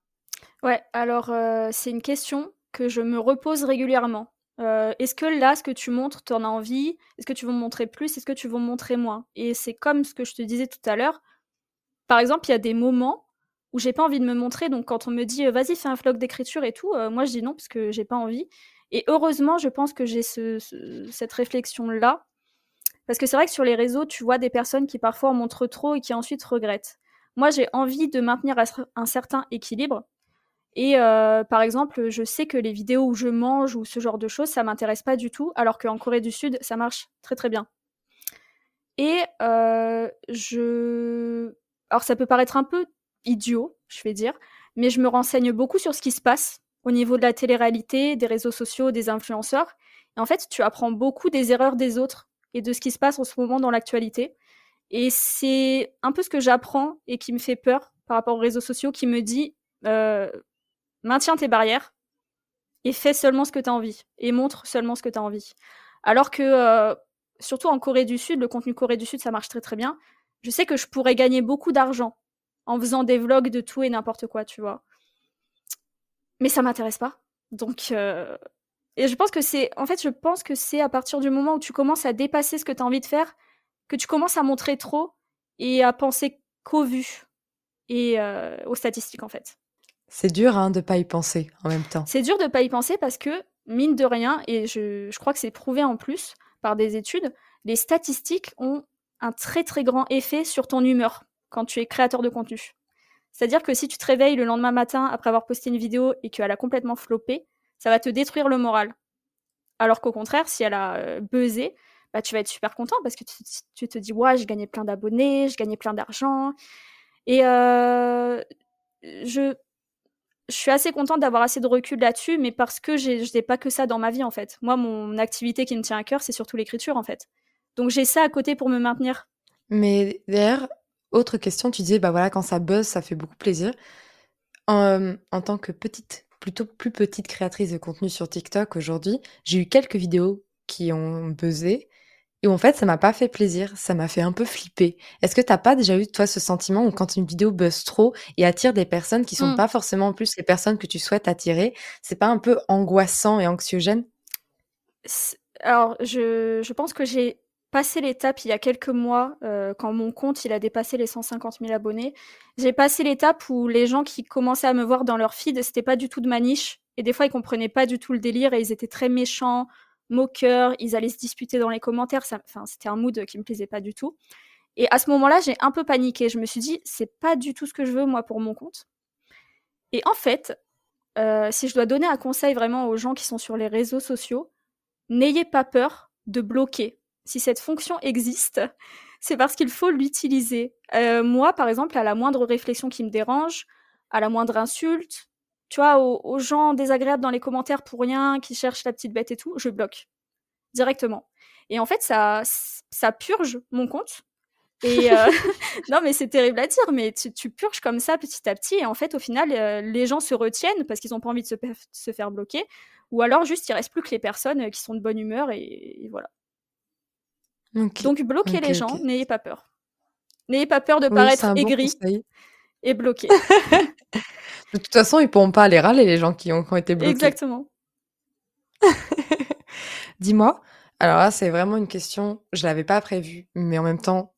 Ouais, alors c'est une question que je me repose régulièrement. Est-ce que là, ce que tu montres, tu en as envie? Est-ce que tu veux me montrer plus? Est-ce que tu veux me montrer moins? Et c'est comme ce que je te disais tout à l'heure. Par exemple, il y a des moments où j'ai pas envie de me montrer. Donc quand on me dit vas-y fais un vlog d'écriture et tout, moi je dis non parce que j'ai pas envie. Et heureusement, je pense que j'ai cette réflexion là parce que c'est vrai que sur les réseaux, tu vois des personnes qui parfois en montrent trop et qui ensuite regrettent. Moi, j'ai envie de maintenir un certain équilibre. Et euh, par exemple, je sais que les vidéos où je mange ou ce genre de choses, ça m'intéresse pas du tout, alors qu'en Corée du Sud, ça marche très très bien. Et euh, je... Alors ça peut paraître un peu idiot, je vais dire, mais je me renseigne beaucoup sur ce qui se passe au niveau de la télé-réalité, des réseaux sociaux, des influenceurs. Et en fait, tu apprends beaucoup des erreurs des autres et de ce qui se passe en ce moment dans l'actualité. Et c'est un peu ce que j'apprends et qui me fait peur par rapport aux réseaux sociaux, qui me dit euh, maintiens tes barrières et fais seulement ce que tu as envie et montre seulement ce que tu as envie. Alors que, euh, surtout en Corée du Sud, le contenu Corée du Sud, ça marche très très bien. Je sais que je pourrais gagner beaucoup d'argent en faisant des vlogs de tout et n'importe quoi, tu vois. Mais ça m'intéresse pas. Donc, euh, et je pense que c'est, en fait, je pense que c'est à partir du moment où tu commences à dépasser ce que tu as envie de faire, que tu commences à montrer trop et à penser qu'au vu et euh, aux statistiques, en fait. C'est dur hein, de pas y penser en même temps. C'est dur de pas y penser parce que, mine de rien, et je, je crois que c'est prouvé en plus par des études, les statistiques ont un très très grand effet sur ton humeur quand tu es créateur de contenu. C'est-à-dire que si tu te réveilles le lendemain matin après avoir posté une vidéo et qu'elle a complètement floppé, ça va te détruire le moral. Alors qu'au contraire, si elle a euh, buzzé, bah, tu vas être super content parce que tu, te dis, ouais, j'ai gagné plein d'abonnés, j'ai gagné plein d'argent. Et euh, je, je suis assez contente d'avoir assez de recul là-dessus, mais parce que je n'ai pas que ça dans ma vie, en fait. Moi, mon activité qui me tient à cœur, c'est surtout l'écriture, en fait. Donc j'ai ça à côté pour me maintenir. Mais d'ailleurs, autre question, tu disais, bah voilà, quand ça buzz, ça fait beaucoup plaisir. En, en tant que petite, plutôt plus petite créatrice de contenu sur TikTok aujourd'hui, j'ai eu quelques vidéos qui ont buzzé et en fait, ça m'a pas fait plaisir, ça m'a fait un peu flipper. Est-ce que t'as pas déjà eu, toi, ce sentiment où quand une vidéo buzz trop et attire des personnes qui sont mmh. pas forcément en plus les personnes que tu souhaites attirer, c'est pas un peu angoissant et anxiogène? Alors, je, je pense que j'ai passé l'étape il y a quelques mois, euh, quand mon compte il a dépassé les 150 000 abonnés. J'ai passé l'étape où les gens qui commençaient à me voir dans leur feed, c'était pas du tout de ma niche. Et des fois, ils comprenaient pas du tout le délire et ils étaient très méchants, moqueurs, ils allaient se disputer dans les commentaires. Enfin, c'était un mood qui me plaisait pas du tout. Et à ce moment-là, j'ai un peu paniqué. Je me suis dit, c'est pas du tout ce que je veux moi pour mon compte. Et en fait, euh, si je dois donner un conseil vraiment aux gens qui sont sur les réseaux sociaux, n'ayez pas peur de bloquer. Si cette fonction existe, c'est parce qu'il faut l'utiliser. Euh, moi, par exemple, à la moindre réflexion qui me dérange, à la moindre insulte, tu vois, aux, gens désagréables dans les commentaires pour rien, qui cherchent la petite bête et tout, je bloque directement. Et en fait, ça, ça purge mon compte. Et euh, non, mais c'est terrible à dire, mais tu, purges comme ça petit à petit. Et en fait, au final, euh, les gens se retiennent parce qu'ils n'ont pas envie de se, faire bloquer. Ou alors, juste, il reste plus que les personnes euh, qui sont de bonne humeur. Et, voilà. Donc, bloquez les gens, n'ayez pas peur. N'ayez pas peur de paraître aigri et bloqué. De toute façon, ils pourront pas aller râler, les gens qui ont, été bloqués. Exactement. Dis-moi, alors là, c'est vraiment une question, je l'avais pas prévue, mais en même temps,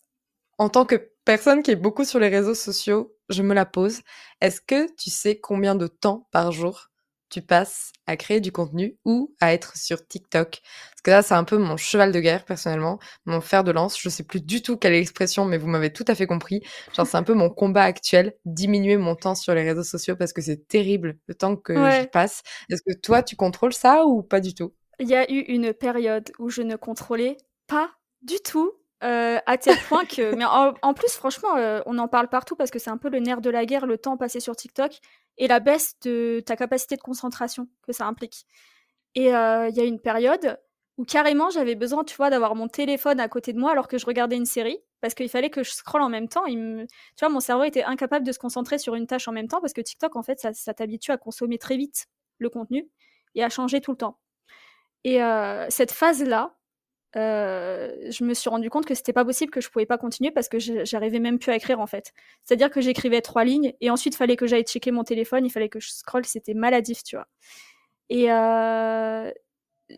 en tant que personne qui est beaucoup sur les réseaux sociaux, je me la pose. Est-ce que tu sais combien de temps par jour tu passes à créer du contenu ou à être sur TikTok. Parce que là, c'est un peu mon cheval de guerre, personnellement, mon fer de lance. Je sais plus du tout quelle est l'expression, mais vous m'avez tout à fait compris. Genre, c'est un peu mon combat actuel, diminuer mon temps sur les réseaux sociaux parce que c'est terrible le temps que je passe. Est-ce que toi, tu contrôles ça ou pas du tout? Il y a eu une période où je ne contrôlais pas du tout euh, à tel point que, mais en, plus, franchement, euh, on en parle partout parce que c'est un peu le nerf de la guerre, le temps passé sur TikTok et la baisse de ta capacité de concentration que ça implique. Et euh, il y a une période où carrément j'avais besoin, tu vois, d'avoir mon téléphone à côté de moi alors que je regardais une série parce qu'il fallait que je scrolle en même temps. Tu vois, mon cerveau était incapable de se concentrer sur une tâche en même temps parce que TikTok, en fait, ça, ça t'habitue à consommer très vite le contenu et à changer tout le temps. Et cette phase-là, je me suis rendu compte que c'était pas possible, que je pouvais pas continuer parce que j'arrivais même plus à écrire en fait. C'est-à-dire que j'écrivais trois lignes et ensuite fallait que j'aille checker mon téléphone, il fallait que je scrolle, c'était maladif, tu vois. Et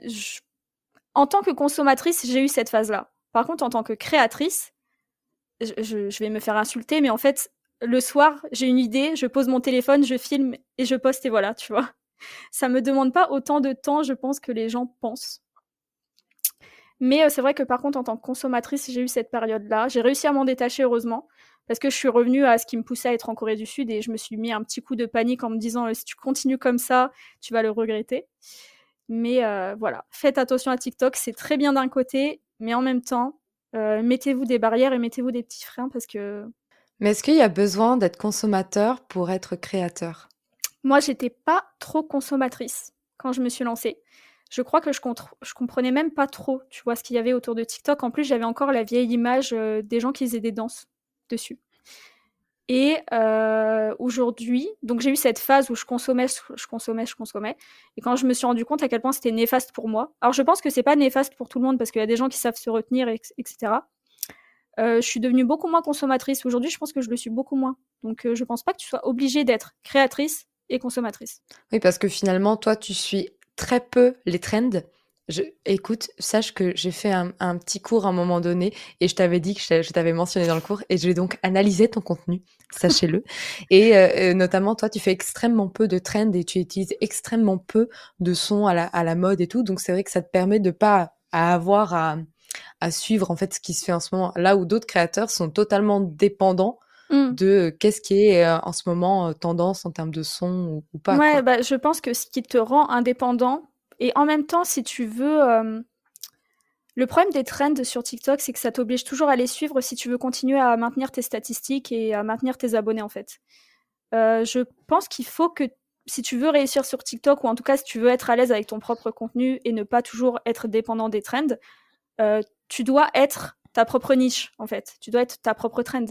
je... en tant que consommatrice, j'ai eu cette phase-là. Par contre, en tant que créatrice, je, je, vais me faire insulter, mais en fait, le soir, j'ai une idée, je pose mon téléphone, je filme et je poste et voilà, tu vois. Ça me demande pas autant de temps, je pense, que les gens pensent. Mais euh, c'est vrai que par contre, en tant que consommatrice, j'ai eu cette période-là. J'ai réussi à m'en détacher, heureusement, parce que je suis revenue à ce qui me poussait à être en Corée du Sud et je me suis mis un petit coup de panique en me disant euh, si tu continues comme ça, tu vas le regretter. Mais euh, voilà, faites attention à TikTok, c'est très bien d'un côté, mais en même temps, mettez-vous des barrières et mettez-vous des petits freins parce que. Mais est-ce qu'il y a besoin d'être consommateur pour être créateur? Moi, j'étais pas trop consommatrice quand je me suis lancée je crois que je, je comprenais même pas trop, tu vois, ce qu'il y avait autour de TikTok. En plus, j'avais encore la vieille image euh, des gens qui faisaient des danses dessus. Et euh, aujourd'hui, donc j'ai eu cette phase où je consommais, je consommais, je consommais. Et quand je me suis rendu compte à quel point c'était néfaste pour moi. Alors je pense que c'est pas néfaste pour tout le monde parce qu'il y a des gens qui savent se retenir, etc. Euh, je suis devenue beaucoup moins consommatrice. Aujourd'hui, je pense que je le suis beaucoup moins. Donc je pense pas que tu sois obligée d'être créatrice et consommatrice. Oui, parce que finalement, toi, tu suis très peu les trends. Je, écoute, sache que j'ai fait un, petit cours à un moment donné et je t'avais dit que je, t'avais mentionné dans le cours et je vais donc analyser ton contenu, sachez-le. et euh, euh, notamment, toi, tu fais extrêmement peu de trends et tu utilises extrêmement peu de sons à la, à la mode et tout. Donc, c'est vrai que ça te permet de pas avoir à, à suivre en fait ce qui se fait en ce moment. Là où d'autres créateurs sont totalement dépendants Mmh. de qu'est-ce qui est en ce moment tendance en termes de son ou, pas. Ouais, bah, je pense que ce qui te rend indépendant, et en même temps, si tu veux. Le problème des trends sur TikTok, c'est que ça t'oblige toujours à les suivre si tu veux continuer à maintenir tes statistiques et à maintenir tes abonnés, en fait. je pense qu'il faut que si tu veux réussir sur TikTok, ou en tout cas si tu veux être à l'aise avec ton propre contenu et ne pas toujours être dépendant des trends, tu dois être ta propre niche, en fait. Tu dois être ta propre trend.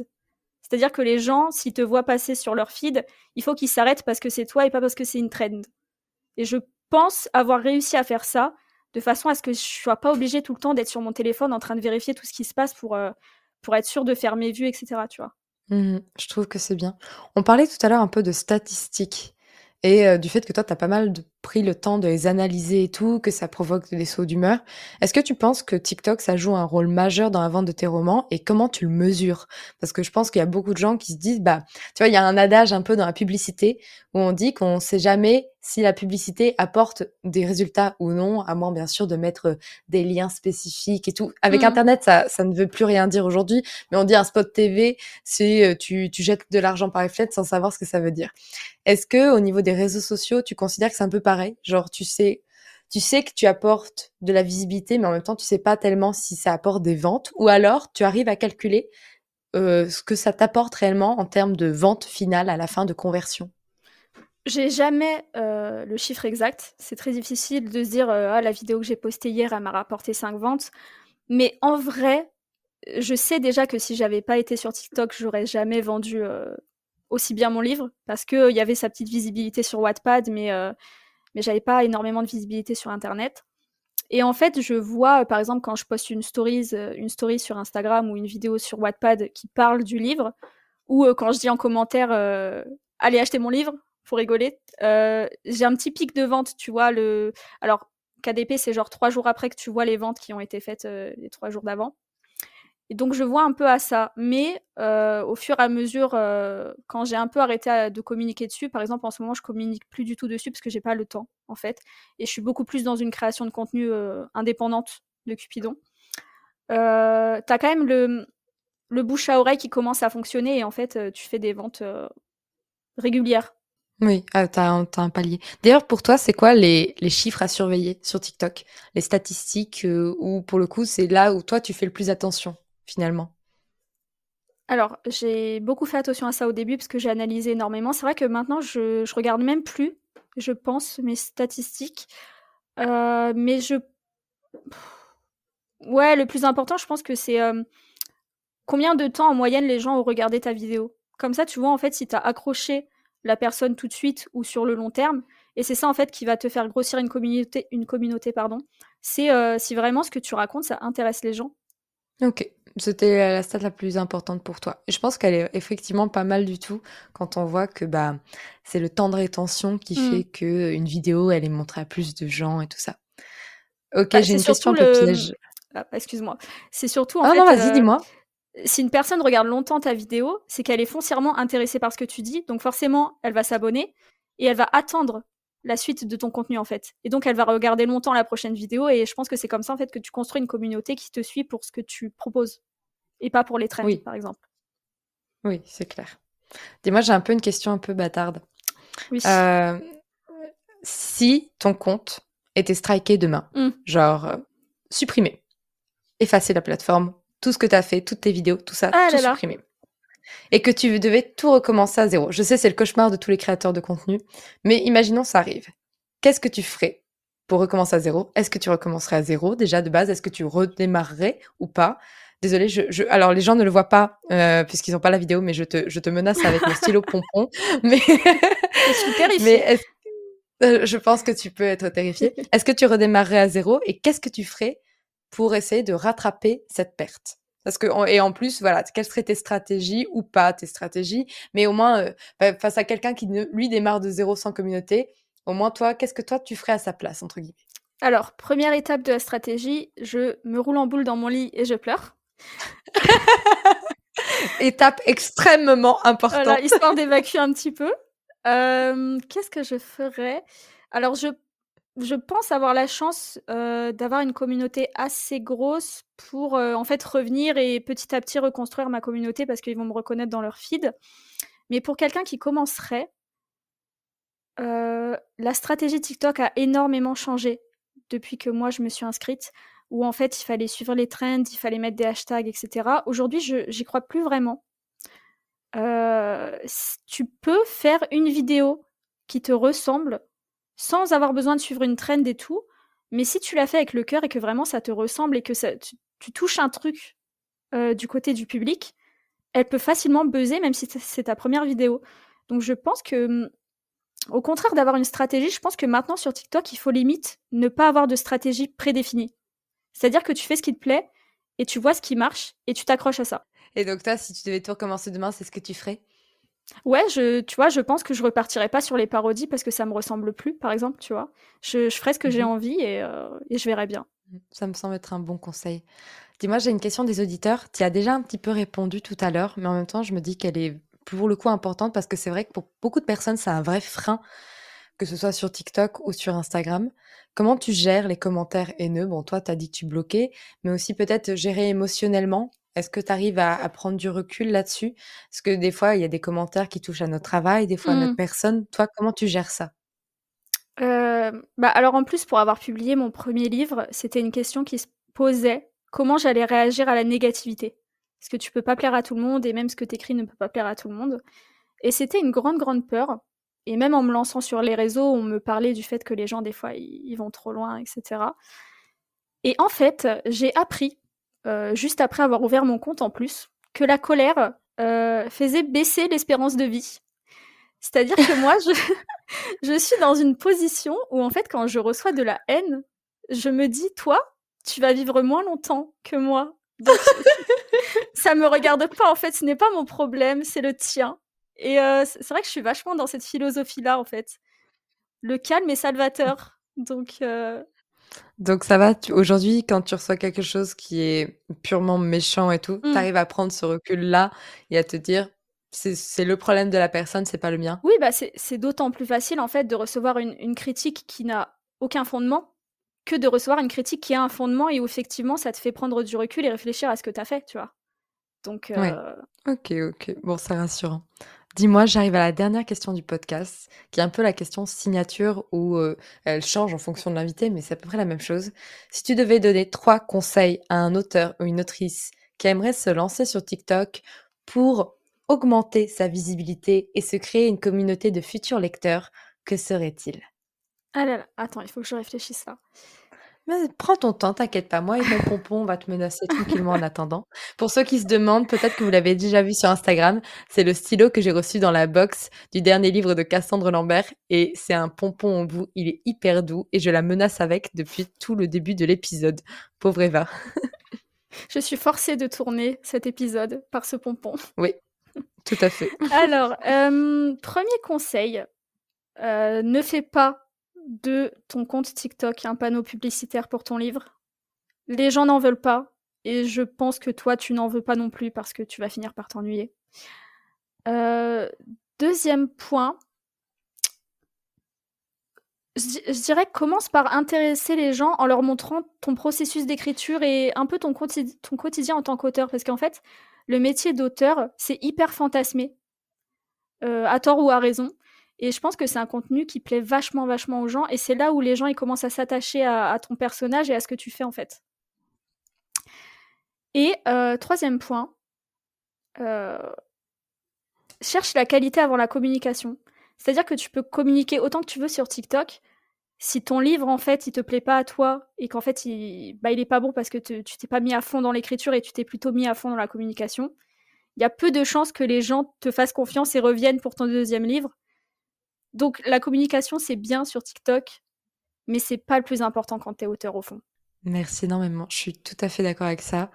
C'est-à-dire que les gens, s'ils te voient passer sur leur feed, il faut qu'ils s'arrêtent parce que c'est toi et pas parce que c'est une trend. Et je pense avoir réussi à faire ça de façon à ce que je sois pas obligée tout le temps d'être sur mon téléphone en train de vérifier tout ce qui se passe pour, euh, être sûr de faire mes vues, etc. Tu vois. Mmh je trouve que c'est bien. On parlait tout à l'heure un peu de statistiques et euh, du fait que toi, tu as pas mal pris le temps de les analyser et tout, que ça provoque des sauts d'humeur. Est-ce que tu penses que TikTok, ça joue un rôle majeur dans la vente de tes romans et comment tu le mesures? Parce que je pense qu'il y a beaucoup de gens qui se disent, bah, tu vois, il y a un adage un peu dans la publicité où on dit qu'on sait jamais si la publicité apporte des résultats ou non, à moins bien sûr de mettre des liens spécifiques et tout. Avec mmh. Internet, ça, ça ne veut plus rien dire aujourd'hui, mais on dit un spot TV, c'est euh, tu, tu jettes de l'argent par les fenêtres sans savoir ce que ça veut dire. Est-ce que au niveau des réseaux sociaux, tu considères que c'est un peu pareil Genre, tu sais, tu sais que tu apportes de la visibilité, mais en même temps, tu sais pas tellement si ça apporte des ventes, ou alors tu arrives à calculer euh, ce que ça t'apporte réellement en termes de vente finale à la fin de conversion. J'ai jamais euh, le chiffre exact. C'est très difficile de se dire euh, ah la vidéo que j'ai postée hier elle m'a rapporté 5 ventes. Mais en vrai, je sais déjà que si j'avais pas été sur TikTok, j'aurais jamais vendu aussi bien mon livre parce que il y avait sa petite visibilité sur Wattpad, mais mais j'avais pas énormément de visibilité sur Internet. Et en fait, je vois, par exemple, quand je poste une story, une story sur Instagram ou une vidéo sur Wattpad qui parle du livre, ou quand je dis en commentaire allez acheter mon livre, faut rigoler. Euh, j'ai un petit pic de vente, tu vois. Le... Alors, KDP, c'est genre trois jours après que tu vois les ventes qui ont été faites euh, les trois jours d'avant. Et donc, je vois un peu à ça. Mais euh, au fur et à mesure, quand j'ai un peu arrêté de communiquer dessus, par exemple, en ce moment, je communique plus du tout dessus parce que j'ai pas le temps, en fait. Et je suis beaucoup plus dans une création de contenu indépendante de Cupidon. T'as quand même le, le bouche à oreille qui commence à fonctionner et en fait, tu fais des ventes régulières oui, ah, tu as, un palier. D'ailleurs, pour toi, c'est quoi les, les, chiffres à surveiller sur TikTok? Les statistiques euh, ou pour le coup, c'est là où toi, tu fais le plus attention, finalement Alors, j'ai beaucoup fait attention à ça au début parce que j'ai analysé énormément. C'est vrai que maintenant, je, je regarde même plus, je pense, mes statistiques. Euh, mais je... Ouais, le plus important, je pense que c'est euh, combien de temps en moyenne les gens ont regardé ta vidéo? Comme ça, tu vois, en fait, si tu as accroché la personne tout de suite ou sur le long terme. Et c'est ça en fait qui va te faire grossir une communauté, une communauté pardon. C'est euh, si vraiment ce que tu racontes ça intéresse les gens. Ok, c'était la stat la plus importante pour toi. Et je pense qu'elle est effectivement pas mal du tout quand on voit que bah c'est le temps de rétention qui mmh. fait que une vidéo elle est montrée à plus de gens et tout ça. Ok, bah, j'ai une question un peu piège. Ah, excuse-moi. C'est surtout en ah non, vas-y, euh, dis-moi. Si une personne regarde longtemps ta vidéo, c'est qu'elle est foncièrement intéressée par ce que tu dis, donc forcément, elle va s'abonner et elle va attendre la suite de ton contenu en fait. Et donc elle va regarder longtemps la prochaine vidéo et je pense que c'est comme ça en fait que tu construis une communauté qui te suit pour ce que tu proposes et pas pour les trends par exemple. Oui, c'est clair. Dis-moi, j'ai un peu une question un peu bâtarde. Oui. Euh, si ton compte était striké demain, mmh. genre euh, supprimé, effacer la plateforme, tout ce que tu as fait, toutes tes vidéos, tout ça, ah tout supprimé et que tu devais tout recommencer à zéro. Je sais, c'est le cauchemar de tous les créateurs de contenu, mais imaginons ça arrive. Qu'est-ce que tu ferais pour recommencer à zéro? Est-ce que tu recommencerais à zéro déjà de base? Est-ce que tu redémarrerais ou pas? Désolée, je, alors les gens ne le voient pas euh, puisqu'ils n'ont pas la vidéo, mais je te, je te menace avec mon stylo pompon. Mais, je suis terrifiée. Euh, je pense que tu peux être terrifiée. Est-ce que tu redémarrerais à zéro et qu'est-ce que tu ferais pour essayer de rattraper cette perte? Parce que et en plus, voilà, quelles seraient tes stratégies ou pas tes stratégies, mais au moins euh, bah, face à quelqu'un qui lui démarre de zéro sans communauté, au moins toi, qu'est-ce que toi tu ferais à sa place entre guillemets? Alors première étape de la stratégie, je me roule en boule dans mon lit et je pleure. étape extrêmement importante. Voilà, histoire d'évacuer un petit peu. Euh, qu'est-ce que je ferais? Alors je je pense avoir la chance, d'avoir une communauté assez grosse pour, en fait, revenir et petit à petit reconstruire ma communauté parce qu'ils vont me reconnaître dans leur feed. Mais pour quelqu'un qui commencerait la stratégie TikTok a énormément changé depuis que moi je me suis inscrite, où en fait il fallait suivre les trends, il fallait mettre des hashtags etc. Aujourd'hui je j'y crois plus vraiment. tu peux faire une vidéo qui te ressemble sans avoir besoin de suivre une trend et tout. Mais si tu l'as fait avec le cœur et que vraiment ça te ressemble et que tu, touches un truc euh, du côté du public, elle peut facilement buzzer même si c'est ta première vidéo. Donc je pense que, hum, au contraire d'avoir une stratégie, je pense que maintenant sur TikTok, il faut limite ne pas avoir de stratégie prédéfinie. C'est-à-dire que tu fais ce qui te plaît et tu vois ce qui marche et tu t'accroches à ça. Et donc toi, si tu devais tout recommencer demain, c'est ce que tu ferais? Ouais, je, tu vois, je pense que je repartirai pas sur les parodies parce que ça me ressemble plus, par exemple, tu vois. Je, je ferai ce que j'ai mmh envie et, euh, et, je verrai bien. Mmh, ça me semble être un bon conseil. Dis-moi, j'ai une question des auditeurs. Tu as déjà un petit peu répondu tout à l'heure, mais en même temps, je me dis qu'elle est pour le coup importante parce que c'est vrai que pour beaucoup de personnes, c'est un vrai frein, que ce soit sur TikTok ou sur Instagram. Comment tu gères les commentaires haineux? Bon, toi, tu as dit que tu bloquais, mais aussi peut-être gérer émotionnellement est-ce que tu arrives à, prendre du recul là-dessus? Parce que des fois, il y a des commentaires qui touchent à notre travail, des fois à notre mmh. personne. Toi, comment tu gères ça? Bah, alors en plus, pour avoir publié mon premier livre, c'était une question qui se posait comment j'allais réagir à la négativité? Parce que tu peux pas plaire à tout le monde et même ce que tu écris ne peut pas plaire à tout le monde? Et c'était une grande, grande peur. Et même en me lançant sur les réseaux, on me parlait du fait que les gens, des fois, ils vont trop loin, etc. Et en fait, j'ai appris euh, juste après avoir ouvert mon compte en plus, que la colère euh, faisait baisser l'espérance de vie. C'est-à-dire que moi, je, je suis dans une position où, en fait, quand je reçois de la haine, je me dis, toi, tu vas vivre moins longtemps que moi. Donc, ça me regarde pas, en fait, ce n'est pas mon problème, c'est le tien. Et euh, c'est vrai que je suis vachement dans cette philosophie-là, en fait. Le calme est salvateur. Donc, donc ça va, aujourd'hui, quand tu reçois quelque chose qui est purement méchant et tout, tu mmh. arrives à prendre ce recul-là et à te dire, c'est le problème de la personne, c'est pas le mien. Oui, bah c'est d'autant plus facile en fait de recevoir une, critique qui n'a aucun fondement que de recevoir une critique qui a un fondement et où effectivement ça te fait prendre du recul et réfléchir à ce que tu as fait, tu vois. Donc. Euh... Ok, ok. Bon, c'est rassurant. Dis-moi, j'arrive à la dernière question du podcast, qui est un peu la question signature où euh, elle change en fonction de l'invité, mais c'est à peu près la même chose. Si tu devais donner trois conseils à un auteur ou une autrice qui aimerait se lancer sur TikTok pour augmenter sa visibilité et se créer une communauté de futurs lecteurs, que serait-il? Ah là là, attends, il faut que je réfléchisse prends ton temps, t'inquiète pas. Moi et mon pompon, on va te menacer tranquillement en attendant. Pour ceux qui se demandent, peut-être que vous l'avez déjà vu sur Instagram, c'est le stylo que j'ai reçu dans la box du dernier livre de Cassandre Lambert et c'est un pompon au bout. Il est hyper doux et je la menace avec depuis tout le début de l'épisode. Pauvre Eva. je suis forcée de tourner cet épisode par ce pompon. Oui, tout à fait. Alors, euh, premier conseil, euh, ne fais pas de ton compte TikTok un panneau publicitaire pour ton livre. Les gens n'en veulent pas et je pense que toi tu n'en veux pas non plus parce que tu vas finir par t'ennuyer. Euh, deuxième point, je, dirais commence par intéresser les gens en leur montrant ton processus d'écriture et un peu ton, ton quotidien en tant qu'auteur parce qu'en fait le métier d'auteur c'est hyper fantasmé, euh, à tort ou à raison. Et je pense que c'est un contenu qui plaît vachement, vachement aux gens. Et c'est là où les gens ils commencent à s'attacher à, ton personnage et à ce que tu fais en fait. Et euh, troisième point, euh, cherche la qualité avant la communication. C'est-à-dire que tu peux communiquer autant que tu veux sur TikTok. Si ton livre, en fait, il te plaît pas à toi et qu'en fait, il, bah, il est pas bon parce que tu t'es pas mis à fond dans l'écriture et tu t'es plutôt mis à fond dans la communication, il y a peu de chances que les gens te fassent confiance et reviennent pour ton deuxième livre donc la communication, c'est bien sur TikTok, mais c'est pas le plus important quand tu es auteur au fond. Merci énormément. Je suis tout à fait d'accord avec ça.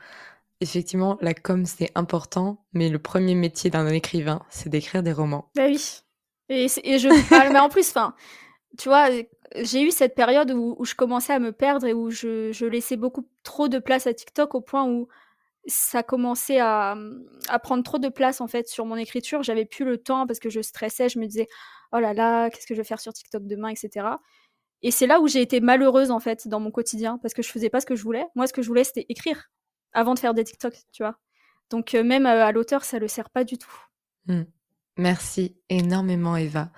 Effectivement, la com, c'est important, mais le premier métier d'un écrivain, c'est d'écrire des romans. Bah oui. Et, je parle, mais en plus, enfin, tu vois, j'ai eu cette période où, je commençais à me perdre et où je, laissais beaucoup trop de place à TikTok au point où ça commençait à, prendre trop de place en fait sur mon écriture. J'avais plus le temps parce que je stressais. Je me disais, oh là là, qu'est-ce que je vais faire sur TikTok demain, etc. Et c'est là où j'ai été malheureuse en fait dans mon quotidien parce que je faisais pas ce que je voulais. Moi, ce que je voulais, c'était écrire avant de faire des TikTok, tu vois. Donc euh, même euh, à l'auteur, ça le sert pas du tout. Mmh. Merci énormément, Eva.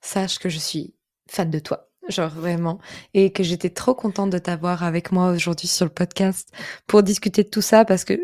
Sache que je suis fan de toi genre vraiment, et que j'étais trop contente de t'avoir avec moi aujourd'hui sur le podcast pour discuter de tout ça parce que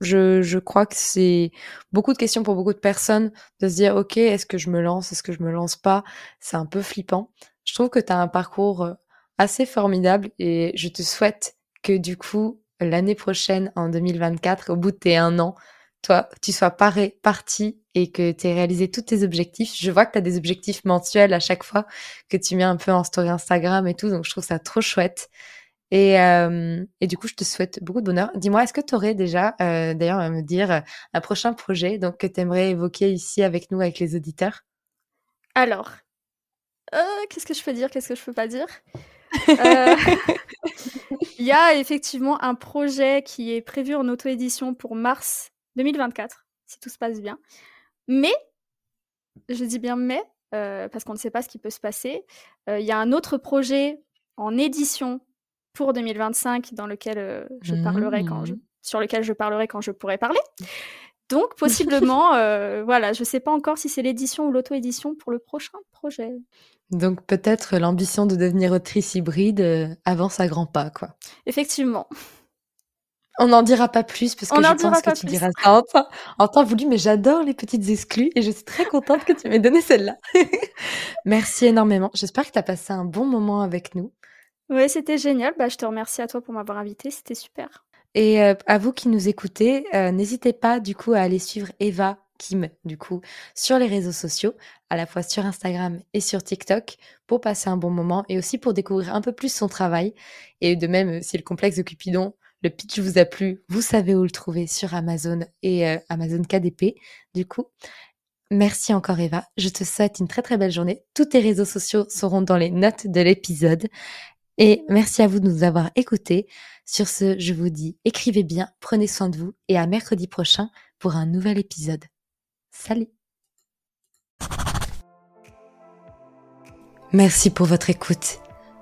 je, je crois que c'est beaucoup de questions pour beaucoup de personnes de se dire ok est-ce que je me lance, est-ce que je me lance pas, c'est un peu flippant. Je trouve que tu as un parcours euh, assez formidable et je te souhaite que du coup l'année prochaine en 2024 au bout de tes un an toi, tu sois paré, parti et que tu aies réalisé tous tes objectifs. Je vois que tu as des objectifs mensuels à chaque fois que tu mets un peu en story Instagram et tout, donc je trouve ça trop chouette. Et, euh, et du coup, je te souhaite beaucoup de bonheur. Dis-moi, est-ce que tu aurais déjà, euh, d'ailleurs, à me dire euh, un prochain projet donc, que tu aimerais évoquer ici avec nous, avec les auditeurs? Alors, qu'est-ce que je peux dire? Qu'est-ce que je peux pas dire? Il y a effectivement un projet qui est prévu en auto-édition pour mars 2024, si tout se passe bien. Mais, je dis bien mais, euh, parce qu'on ne sait pas ce qui peut se passer, euh, il y a un autre projet en édition pour 2025 dans lequel euh, je parlerai quand je, mmh. sur lequel je parlerai quand je pourrai parler. Donc possiblement, voilà, je ne sais pas encore si c'est l'édition ou l'auto-édition pour le prochain projet. Donc peut-être l'ambition de devenir autrice hybride avance à grands pas, quoi. Effectivement. On n'en dira pas plus parce que je pense que tu diras ça en temps, voulu, mais j'adore les petites exclus et je suis très contente que tu m'aies donné celle-là. Merci énormément. J'espère que tu as passé un bon moment avec nous. Oui, c'était génial. Bah, je te remercie à toi pour m'avoir invité. C'était super. Et euh, à vous qui nous écoutez, euh, n'hésitez pas du coup à aller suivre Eva Kim du coup sur les réseaux sociaux, à la fois sur Instagram et sur TikTok pour passer un bon moment et aussi pour découvrir un peu plus son travail. Et de même, si le complexe de Cupidon le pitch vous a plu, vous savez où le trouver sur Amazon et euh, Amazon KDP. Du coup, merci encore Eva. Je te souhaite une très très belle journée. Tous tes réseaux sociaux seront dans les notes de l'épisode. Et merci à vous de nous avoir écoutés. Sur ce, je vous dis écrivez bien, prenez soin de vous et à mercredi prochain pour un nouvel épisode. Salut Merci pour votre écoute.